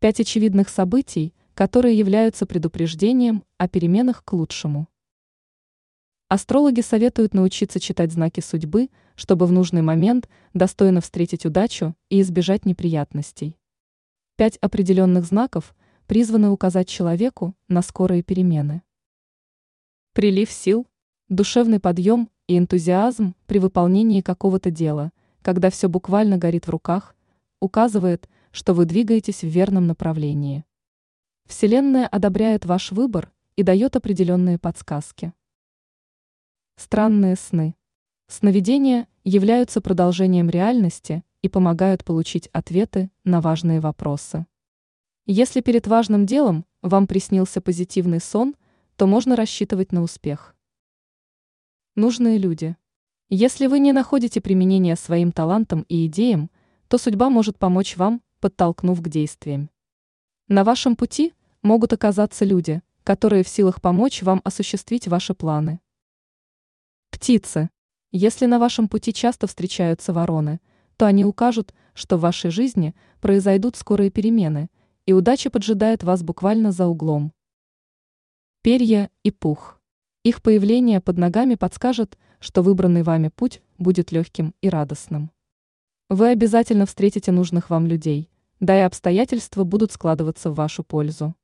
Пять очевидных событий, которые являются предупреждением о переменах к лучшему. Астрологи советуют научиться читать знаки судьбы, чтобы в нужный момент достойно встретить удачу и избежать неприятностей. Пять определенных знаков призваны указать человеку на скорые перемены. Прилив сил, душевный подъем и энтузиазм при выполнении какого-то дела, когда все буквально горит в руках, указывает, что вы двигаетесь в верном направлении. Вселенная одобряет ваш выбор и дает определенные подсказки. Странные сны. Сновидения являются продолжением реальности и помогают получить ответы на важные вопросы. Если перед важным делом вам приснился позитивный сон, то можно рассчитывать на успех. Нужные люди. Если вы не находите применения своим талантам и идеям, то судьба может помочь вам, подтолкнув к действиям. На вашем пути могут оказаться люди, которые в силах помочь вам осуществить ваши планы. Птицы. Если на вашем пути часто встречаются вороны, то они укажут, что в вашей жизни произойдут скорые перемены, и удача поджидает вас буквально за углом. Перья и пух. Их появление под ногами подскажет, что выбранный вами путь будет легким и радостным. Вы обязательно встретите нужных вам людей, да и обстоятельства будут складываться в вашу пользу.